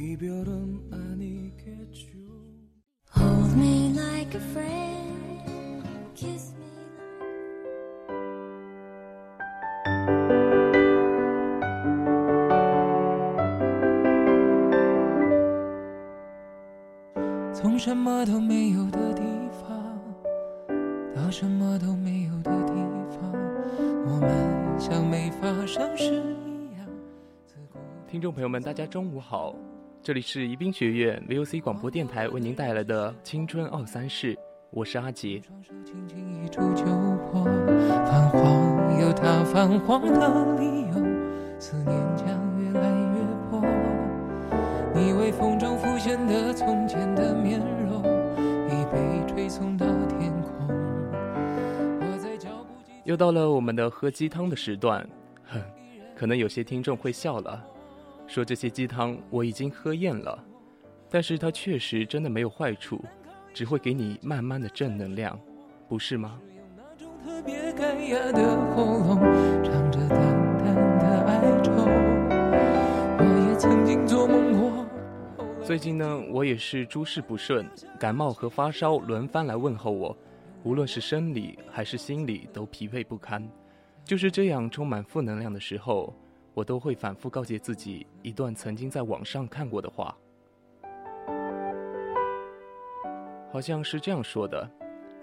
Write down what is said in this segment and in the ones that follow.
你标准把你给出后面来个飞从什么都没有的地方到什么都没有的地方我们像没发生事一样听众朋友们大家中午好这里是宜宾学院 VOC 广播电台为您带来的《青春二三事》，我是阿杰。双手轻轻一触就破，泛黄有它泛黄的理由，思念将越来越薄。你微风中浮现的从前的面容，已被吹送到天空。我在脚步急又到了我们的喝鸡汤的时段，哼，可能有些听众会笑了，说这些鸡汤我已经喝厌了，但是它确实真的没有坏处，只会给你慢慢的正能量，不是吗？最近呢，我也是诸事不顺，感冒和发烧轮番来问候我，无论是生理还是心理都疲惫不堪。就是这样充满负能量的时候，我都会反复告诫自己一段曾经在网上看过的话，好像是这样说的：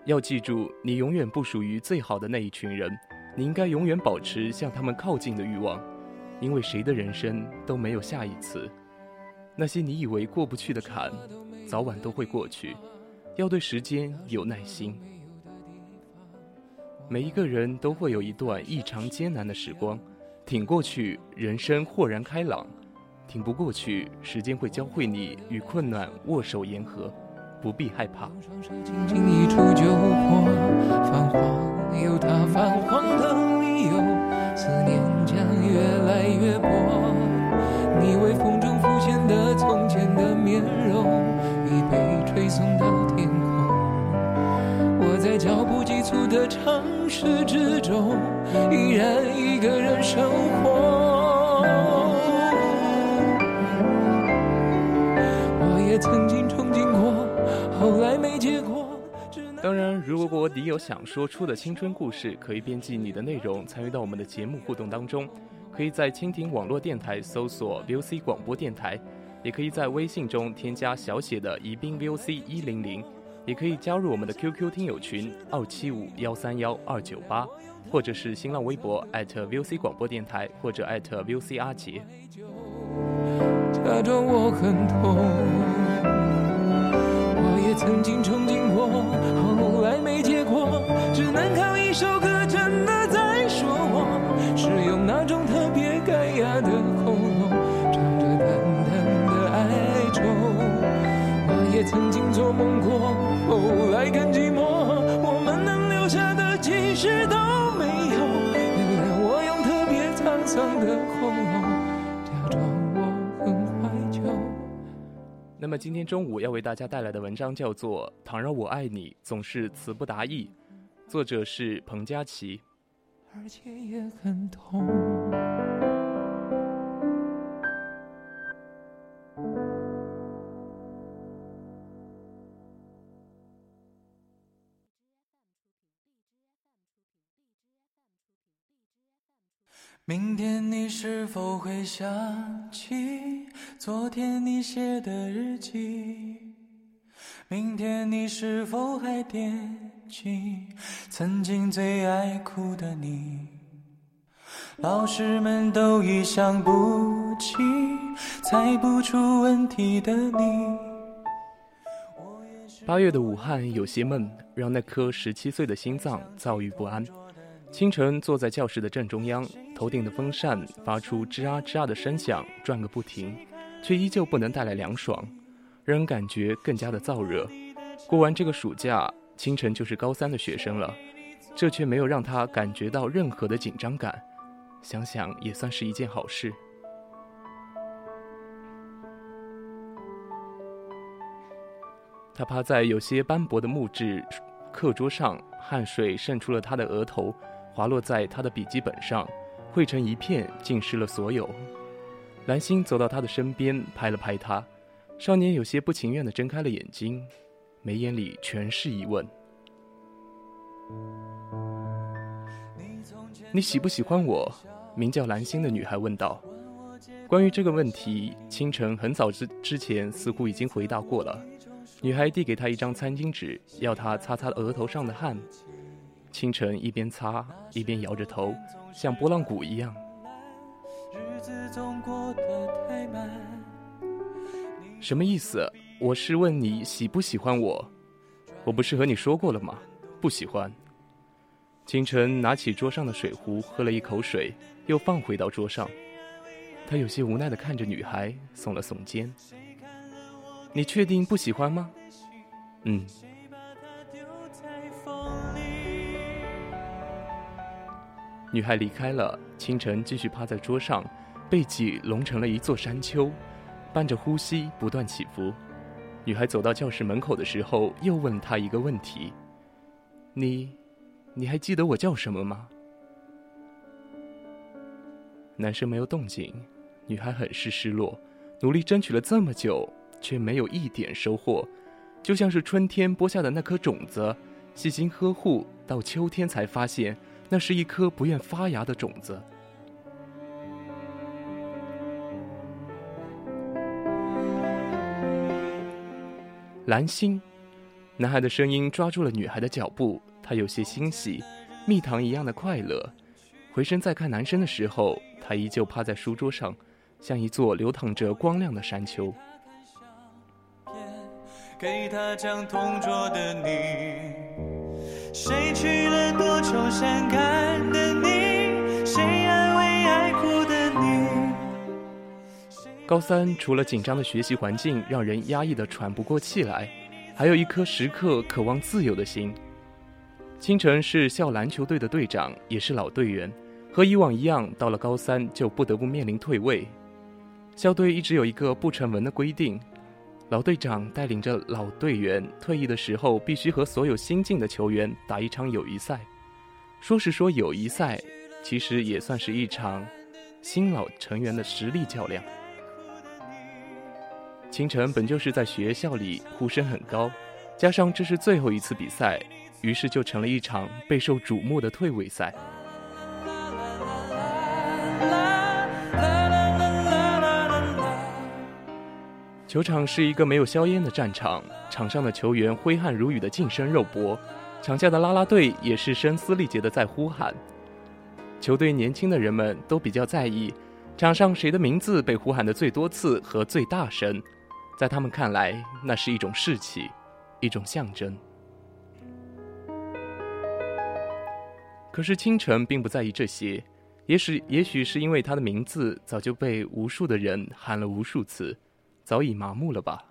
要记住，你永远不属于最好的那一群人，你应该永远保持向他们靠近的欲望，因为谁的人生都没有下一次。那些你以为过不去的坎，早晚都会过去。要对时间有耐心。每一个人都会有一段异常艰难的时光，挺过去，人生豁然开朗；挺不过去，时间会教会你与困难握手言和，不必害怕。双手轻轻一触就破，泛黄有它泛黄的理由，思念将越来越薄。你微风中浮现的从前的面容，已被吹送到。在脚步急促的城市之中，依然一个人生活。我也曾经憧憬过，后来没结果。当然，如果你有想说出的青春故事，可以编辑你的内容参与到我们的节目互动当中。可以在蜻蜓网络电台搜索 VOC 广播电台，也可以在微信中添加小写的宜宾 VOC 一零零，也可以加入我们的 QQ 听友群二七五幺三幺二九八，或者是新浪微博 @VOC 广播电台或者 @VOC 阿杰。假装我很痛。我也曾经憧憬过，后来没结果，只能靠一首歌真的曾经做梦过，后来更寂寞，我们能留下的其实都没有，原谅我用特别沧桑的喉咙，假装我很怀旧。那么今天中午要为大家带来的文章叫做《倘若我爱你总是词不达意》，作者是彭佳琪。而且也很痛。明天你是否会想起昨天你写的日记？明天你是否还惦记曾经最爱哭的你？老师们都已想不起，猜不出问题的你。八月的武汉有些闷，让那颗十七岁的心脏躁郁不安。清晨坐在教室的正中央，头顶的风扇发出吱啊吱啊的声响，转个不停，却依旧不能带来凉爽，让人感觉更加的燥热。过完这个暑假，清晨就是高三的学生了，这却没有让他感觉到任何的紧张感，想想也算是一件好事。他趴在有些斑驳的木质课桌上，汗水渗出了他的额头，滑落在他的笔记本上，汇成一片，浸湿了所有。蓝星走到他的身边，拍了拍他，少年有些不情愿地睁开了眼睛，眉眼里全是疑问：“你喜不喜欢我？”名叫蓝星的女孩问道。关于这个问题，清晨很早之之前似乎已经回答过了。女孩递给他一张餐巾纸，要他擦擦额头上的汗。清晨一边擦一边摇着头，像拨浪鼓一样。什么意思？我是问你喜不喜欢我？我不是和你说过了吗？不喜欢。清晨拿起桌上的水壶，喝了一口水，又放回到桌上。他有些无奈地看着女孩，耸了耸肩。你确定不喜欢吗？嗯。女孩离开了，清晨继续趴在桌上，背脊隆成了一座山丘，伴着呼吸不断起伏。女孩走到教室门口的时候，又问他一个问题：“你，你还记得我叫什么吗？”男生没有动静，女孩很是失落，努力争取了这么久。却没有一点收获，就像是春天播下的那颗种子，细心呵护，到秋天才发现，那是一颗不愿发芽的种子。蓝星，男孩的声音抓住了女孩的脚步，他有些欣喜，蜜糖一样的快乐。回身再看男生的时候，他依旧趴在书桌上，像一座流淌着光亮的山丘。给他讲同桌的你，谁娶了多愁善感的你？谁安慰爱哭的你？高三除了紧张的学习环境让人压抑的喘不过气来，还有一颗时刻渴望自由的心。清晨是校篮球队的队长，也是老队员，和以往一样，到了高三就不得不面临退位。校队一直有一个不成文的规定。老队长带领着老队员退役的时候，必须和所有新进的球员打一场友谊赛。说是说友谊赛，其实也算是一场新老成员的实力较量。清晨本就是在学校里呼声很高，加上这是最后一次比赛，于是就成了一场备受瞩目的退位赛。球场是一个没有硝烟的战场，场上的球员挥汗如雨的近身肉搏，场下的啦啦队也是声嘶力竭的在呼喊。球队年轻的人们都比较在意场上谁的名字被呼喊的最多次和最大声，在他们看来，那是一种士气，一种象征。可是清晨并不在意这些，也许也许是因为他的名字早就被无数的人喊了无数次。早已麻木了吧？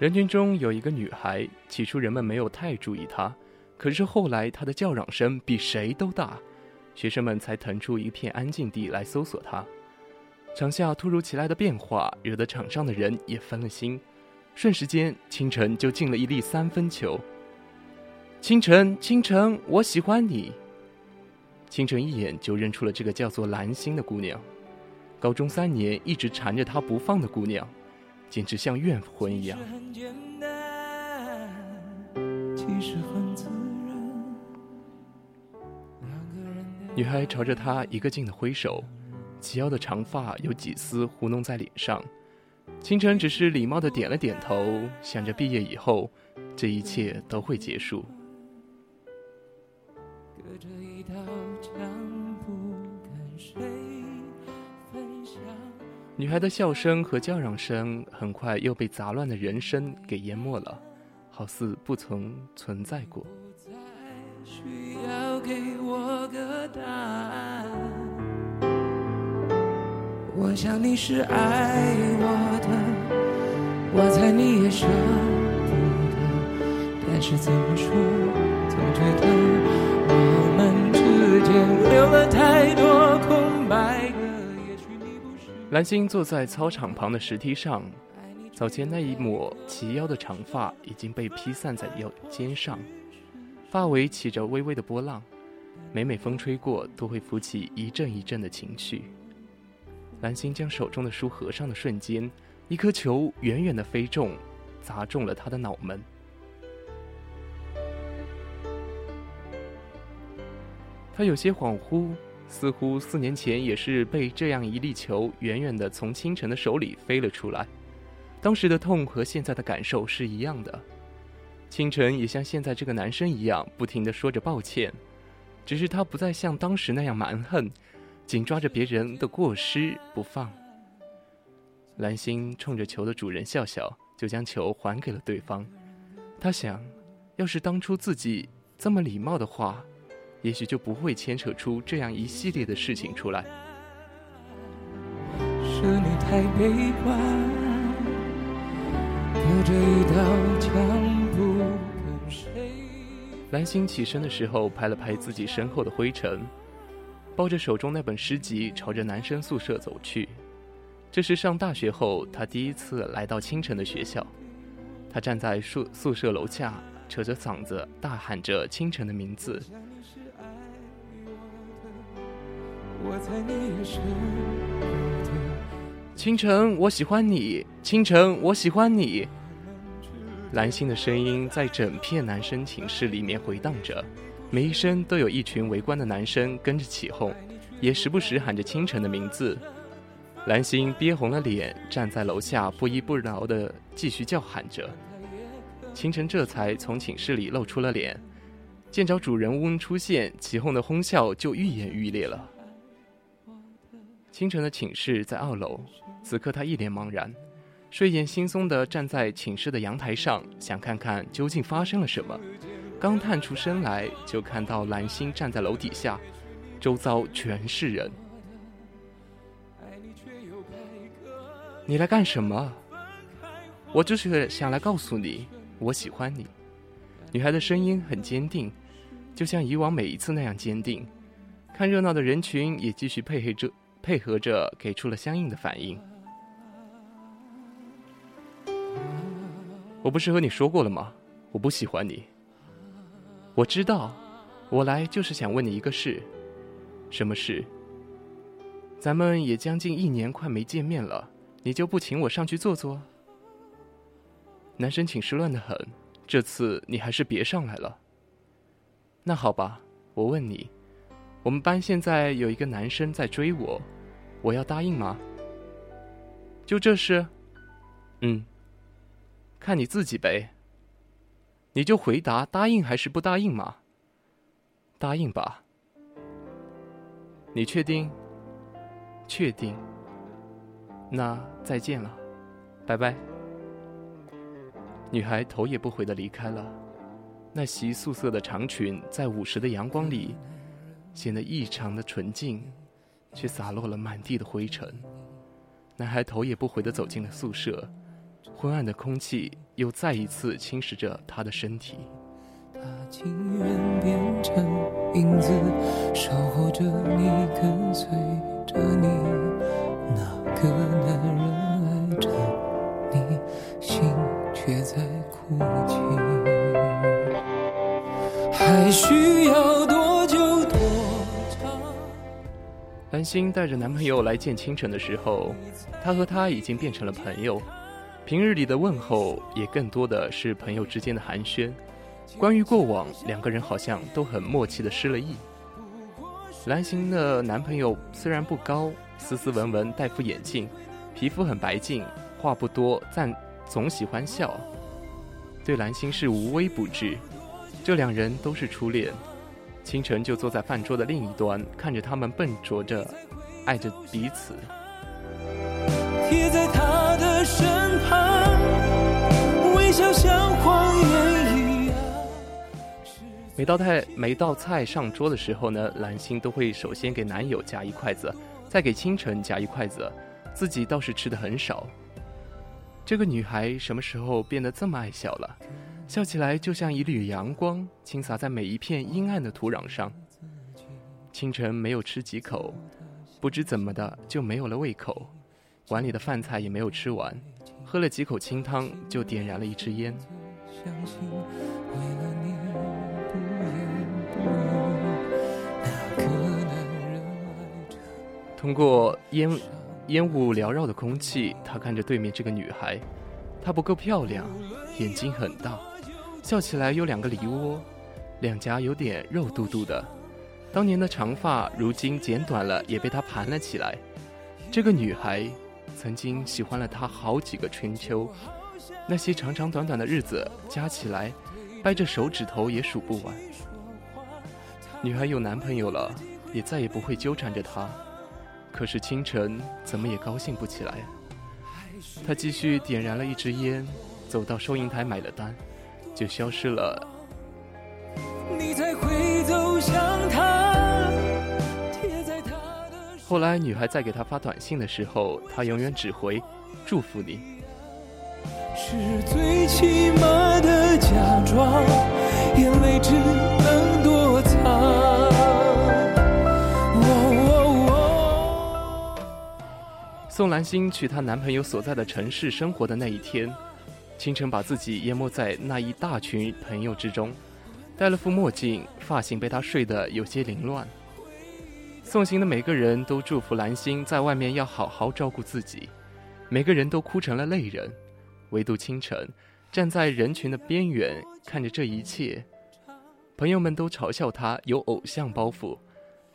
人群中有一个女孩，起初人们没有太注意她，可是后来她的叫嚷声比谁都大，学生们才腾出一片安静地来搜索她。场下突如其来的变化，惹得场上的人也分了心。瞬时间，清晨就进了一粒三分球。清晨，清晨，我喜欢你。清晨一眼就认出了这个叫做蓝心的姑娘，高中三年一直缠着他不放的姑娘，简直像怨魂一样。女孩朝着他一个劲的挥手。齐腰的长发有几丝糊弄在脸上，清晨只是礼貌的点了点头，想着毕业以后，这一切都会结束。隔着一道墙，不敢睡，女孩的笑声和叫嚷声很快又被杂乱的人声给淹没了，好似不曾存在过。需要给我个答案。我想你是爱我的，我猜你也舍不得，但是怎么说，总觉得我们之间留了太多空白格。也许你不是蓝星坐在操场旁的石梯上，早前那一抹齐腰的长发已经被披散在腰肩上，发尾起着微微的波浪，每每风吹过都会浮起一阵一阵的情绪。蓝星将手中的书合上的瞬间，一颗球远远的飞中，砸中了他的脑门。他有些恍惚，似乎四年前也是被这样一粒球远远的从清晨的手里飞了出来。当时的痛和现在的感受是一样的。清晨也像现在这个男生一样，不停的说着抱歉，只是他不再像当时那样蛮横，紧抓着别人的过失不放。蓝星冲着球的主人笑笑，就将球还给了对方。他想，要是当初自己这么礼貌的话，也许就不会牵扯出这样一系列的事情出来。是你太悲观，隔着一道墙不跟谁。蓝星起身的时候，拍了拍自己身后的灰尘，抱着手中那本诗集，朝着男生宿舍走去。这是上大学后他第一次来到清晨的学校。他站在宿宿舍楼下，扯着嗓子大喊着清晨的名字。清晨，我喜欢你。清晨，我喜欢你。蓝星的声音在整片男生寝室里面回荡着，每一声都有一群围观的男生跟着起哄，也时不时喊着清晨的名字。蓝星憋红了脸，站在楼下不依不饶地继续叫喊着。清晨这才从寝室里露出了脸，见着主人翁出现，起哄的哄笑就愈演愈烈了。清晨的寝室在二楼，此刻他一脸茫然，睡眼惺忪地站在寝室的阳台上，想看看究竟发生了什么。刚探出身来，就看到蓝星站在楼底下，周遭全是人。你来干什么？我就是想来告诉你，我喜欢你。女孩的声音很坚定，就像以往每一次那样坚定。看热闹的人群也继续配合着，配合着给出了相应的反应。我不是和你说过了吗？我不喜欢你。我知道，我来就是想问你一个事。什么事？咱们也将近一年快没见面了。你就不请我上去坐坐？男生寝室乱得很，这次你还是别上来了。那好吧，我问你，我们班现在有一个男生在追我，我要答应吗？就这事？嗯，看你自己呗。你就回答答应还是不答应嘛？答应吧。你确定？确定。那再见了，拜拜。女孩头也不回的离开了。那袭素色的长裙在午时的阳光里显得异常的纯净，却洒落了满地的灰尘。男孩头也不回的走进了宿舍，昏暗的空气又再一次侵蚀着他的身体。他情愿变成影子，守候着你，跟随着你。那个男人爱着你，心却在哭泣。还需要多久多长？繁星带着男朋友来见清晨的时候，他和他已经变成了朋友。平日里的问候也更多的是朋友之间的寒暄。关于过往，两个人好像都很默契的失了忆。蓝星的男朋友虽然不高，斯斯文文，戴副眼镜，皮肤很白净，话不多，但总喜欢笑。对蓝星是无微不至。这两人都是初恋。清晨就坐在饭桌的另一端，看着他们笨拙着，爱着彼此。贴在他的身旁，微笑像谎言一样。每道菜每道菜上桌的时候呢，兰心都会首先给男友夹一筷子，再给清晨夹一筷子，自己倒是吃的很少。这个女孩什么时候变得这么爱笑了？笑起来就像一缕阳光，倾洒在每一片阴暗的土壤上。清晨没有吃几口，不知怎么的就没有了胃口，碗里的饭菜也没有吃完，喝了几口清汤就点燃了一支烟。通过烟烟雾缭绕的空气，他看着对面这个女孩，她不够漂亮，眼睛很大，笑起来有两个梨窝，两颊有点肉嘟嘟的。当年的长发，如今剪短了，也被他盘了起来。这个女孩曾经喜欢了他好几个春秋，那些长长短短的日子加起来，掰着手指头也数不完。女孩有男朋友了，也再也不会纠缠着他。可是清晨怎么也高兴不起来。他继续点燃了一支烟，走到收银台买了单，就消失了。后来女孩再给他发短信的时候，他永远只回“祝福你是最起码的假装，眼泪只能躲藏。哦哦”。宋兰心去她男朋友所在的城市生活的那一天，清晨把自己淹没在那一大群朋友之中，戴了副墨镜，发型被他睡得有些凌乱。送行的每个人都祝福兰心在外面要好好照顾自己，每个人都哭成了泪人，唯独清晨站在人群的边缘看着这一切。朋友们都嘲笑他有偶像包袱，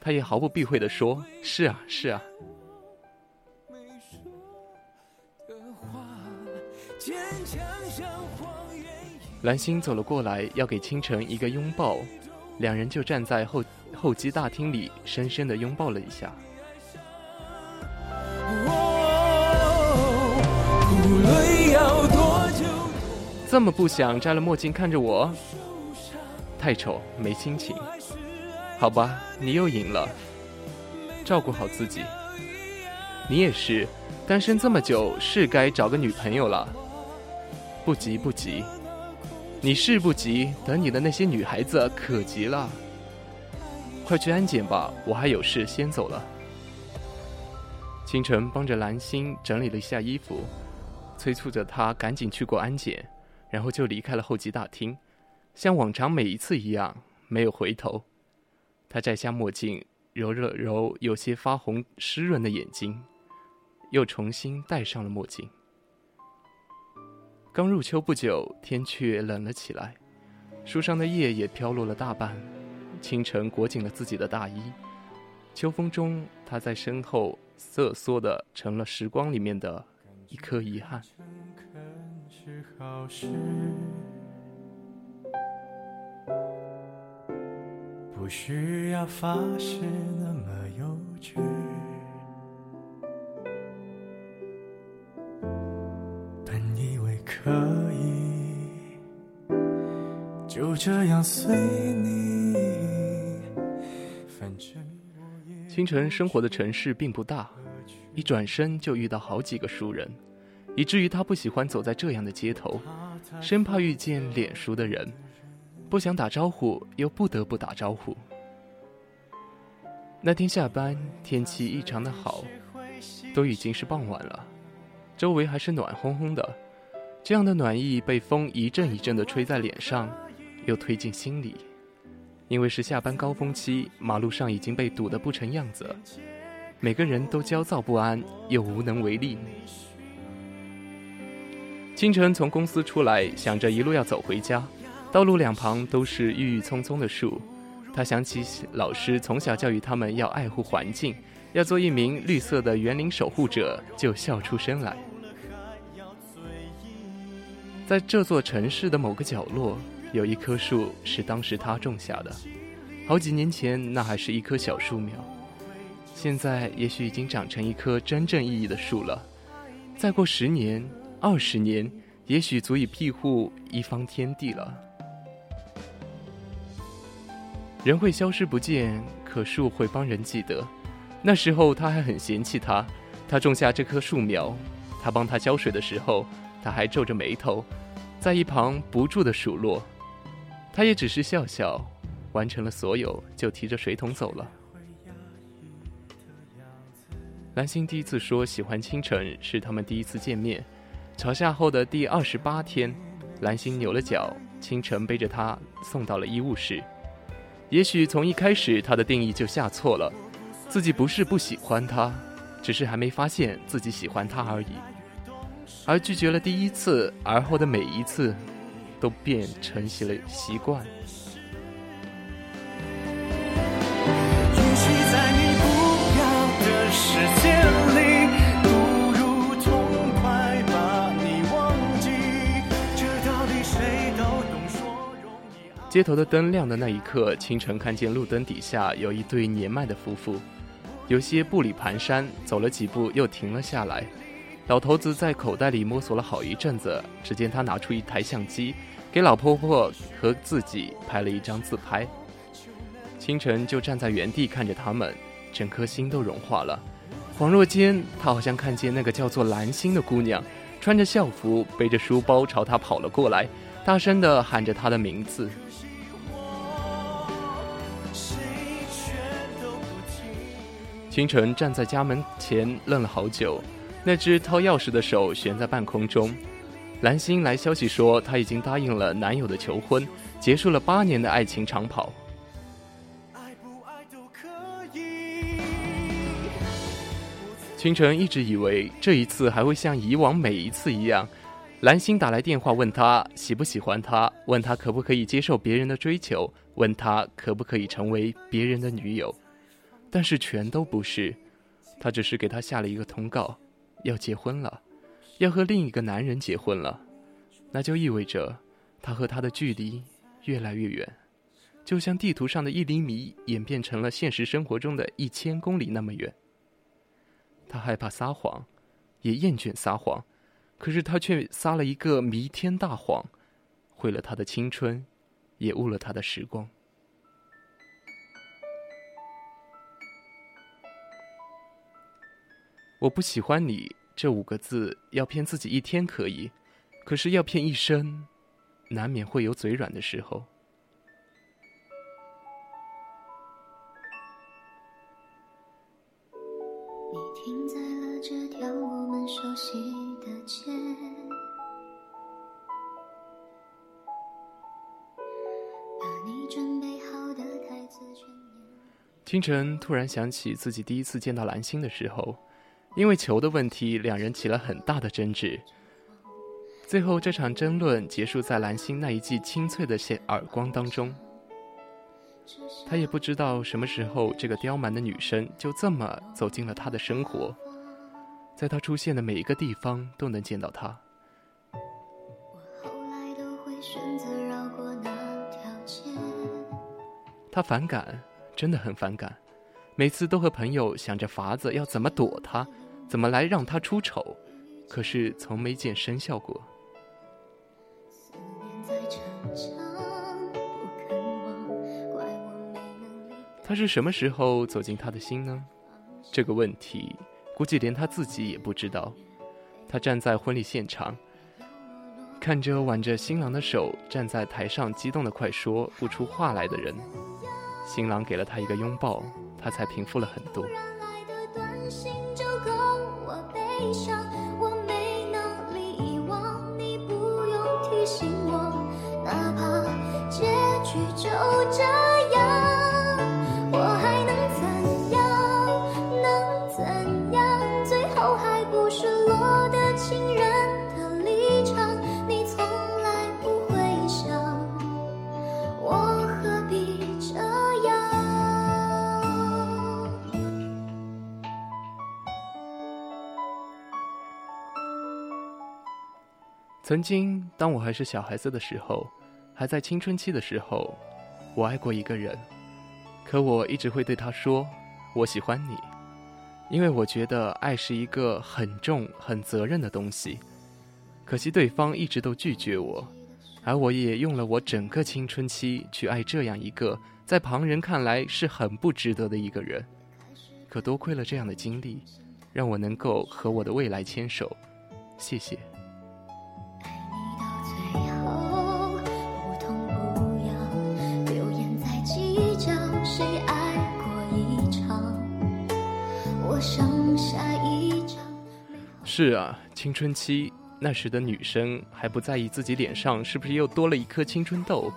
他也毫不避讳地说：“是啊，是啊。”没说的话，坚强像谎言一样。兰心走了过来，要给清晨一个拥抱，两人就站在候候机大厅里，深深地拥抱了一下。这么不想摘了墨镜看着我，太丑，没心情。好吧，你又赢了，照顾好自己。你也是，单身这么久，是该找个女朋友了。不急不急，你是不急，等你的那些女孩子可急了。快去安检吧，我还有事，先走了。清晨帮着蓝心整理了一下衣服，催促着她赶紧去过安检，然后就离开了候机大厅，像往常每一次一样，没有回头。他摘下墨镜，揉了揉有些发红湿润的眼睛，又重新戴上了墨镜。刚入秋不久，天却冷了起来，树上的叶也飘落了大半。清晨裹紧了自己的大衣，秋风中，他在身后瑟缩的成了时光里面的一颗遗憾。是好事，不需要发誓那么幼稚。这样随你，清晨生活的城市并不大，一转身就遇到好几个熟人，以至于他不喜欢走在这样的街头，生怕遇见脸熟的人，不想打招呼又不得不打招呼。那天下班，天气异常的好，都已经是傍晚了，周围还是暖烘烘的，这样的暖意被风一阵一阵的吹在脸上，又推进心里。因为是下班高峰期，马路上已经被堵得不成样子，每个人都焦躁不安，又无能为力。清晨从公司出来，想着一路要走回家，道路两旁都是郁郁葱葱的树。他想起老师从小教育他们要爱护环境，要做一名绿色的园林守护者，就笑出声来。在这座城市的某个角落，有一棵树是当时他种下的。好几年前，那还是一棵小树苗，现在也许已经长成一棵真正意义的树了。再过十年、二十年，也许足以庇护一方天地了。人会消失不见，可树会帮人记得。那时候他还很嫌弃他，他种下这棵树苗，他帮他浇水的时候，他还皱着眉头，在一旁不住的数落。他也只是笑笑，完成了所有，就提着水桶走了。蓝星第一次说喜欢清晨，是他们第一次见面。吵架后的第二十八天，蓝星扭了脚，清晨背着他送到了医务室。也许从一开始，他的定义就下错了，自己不是不喜欢他，只是还没发现自己喜欢他而已。而拒绝了第一次，而后的每一次，都变成习了习惯。街头的灯亮的那一刻，清晨看见路灯底下有一对年迈的夫妇，有些步履蹒跚，走了几步又停了下来。老头子在口袋里摸索了好一阵子，只见他拿出一台相机，给老婆婆和自己拍了一张自拍。清晨就站在原地看着他们，整颗心都融化了。恍若间，他好像看见那个叫做蓝心的姑娘，穿着校服，背着书包朝他跑了过来，大声地喊着他的名字。清晨站在家门前愣了好久，那只掏钥匙的手悬在半空中。蓝心来消息说，她已经答应了男友的求婚，结束了八年的爱情长跑。爱不爱都可以。清晨一直以为这一次还会像以往每一次一样，蓝心打来电话问他喜不喜欢他，问他可不可以接受别人的追求，问他可不可以成为别人的女友，但是全都不是，他只是给他下了一个通告，要结婚了，要和另一个男人结婚了，那就意味着他和他的距离越来越远，就像地图上的一厘米演变成了现实生活中的一千公里那么远。他害怕撒谎，也厌倦撒谎，可是他却撒了一个弥天大谎，毁了他的青春，也误了他的时光。我不喜欢你这五个字，要骗自己一天可以，可是要骗一生，难免会有嘴软的时候。你停在了这条我们熟悉的街，把你准备好的台词全念。清晨突然想起自己第一次见到蓝星的时候，因为球的问题，两人起了很大的争执。最后，这场争论结束在蓝星那一记清脆的耳光当中。他也不知道什么时候，这个刁蛮的女生就这么走进了他的生活，在他出现的每一个地方都能见到他。他反感，真的很反感，每次都和朋友想着法子要怎么躲他，怎么来让他出丑，可是从没见生效过。他是什么时候走进他的心呢？这个问题，估计连他自己也不知道。他站在婚礼现场，看着挽着新郎的手站在台上，激动的快说不出话来的人。新郎给了他一个拥抱，他才平复了很多。悲伤，我没能力遗忘，你不用提醒我，哪怕结局就这样，我还能怎样？能怎样？最后还不是落得情人曾经，当我还是小孩子的时候，还在青春期的时候，我爱过一个人，可我一直会对他说：“我喜欢你。”因为我觉得爱是一个很重、很责任的东西。可惜对方一直都拒绝我，而我也用了我整个青春期去爱这样一个在旁人看来是很不值得的一个人。可多亏了这样的经历，让我能够和我的未来牵手。谢谢。是啊，青春期那时的女生还不在意自己脸上是不是又多了一颗青春痘，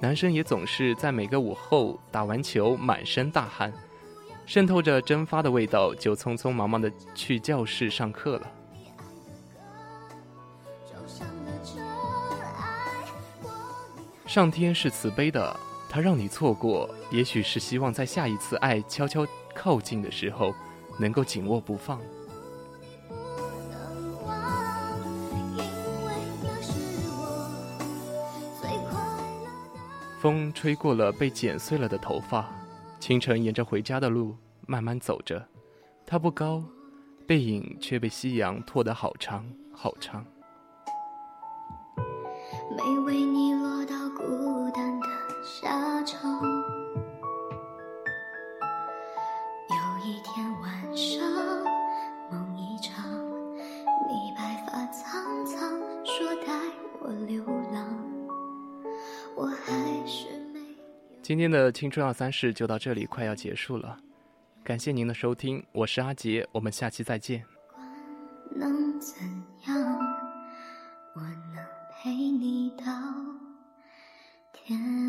男生也总是在每个午后打完球满身大汗，渗透着蒸发的味道，就匆匆忙忙的去教室上课了。上天是慈悲的，他让你错过，也许是希望在下一次爱悄悄靠近的时候，能够紧握不放。风吹过了被剪碎了的头发，清晨沿着回家的路慢慢走着，他不高，背影却被夕阳拖得好长好长。没为你落到孤单的沙场。今天的青春二三事就到这里，快要结束了。感谢您的收听，我是阿杰，我们下期再见。能怎样？我能陪你到天。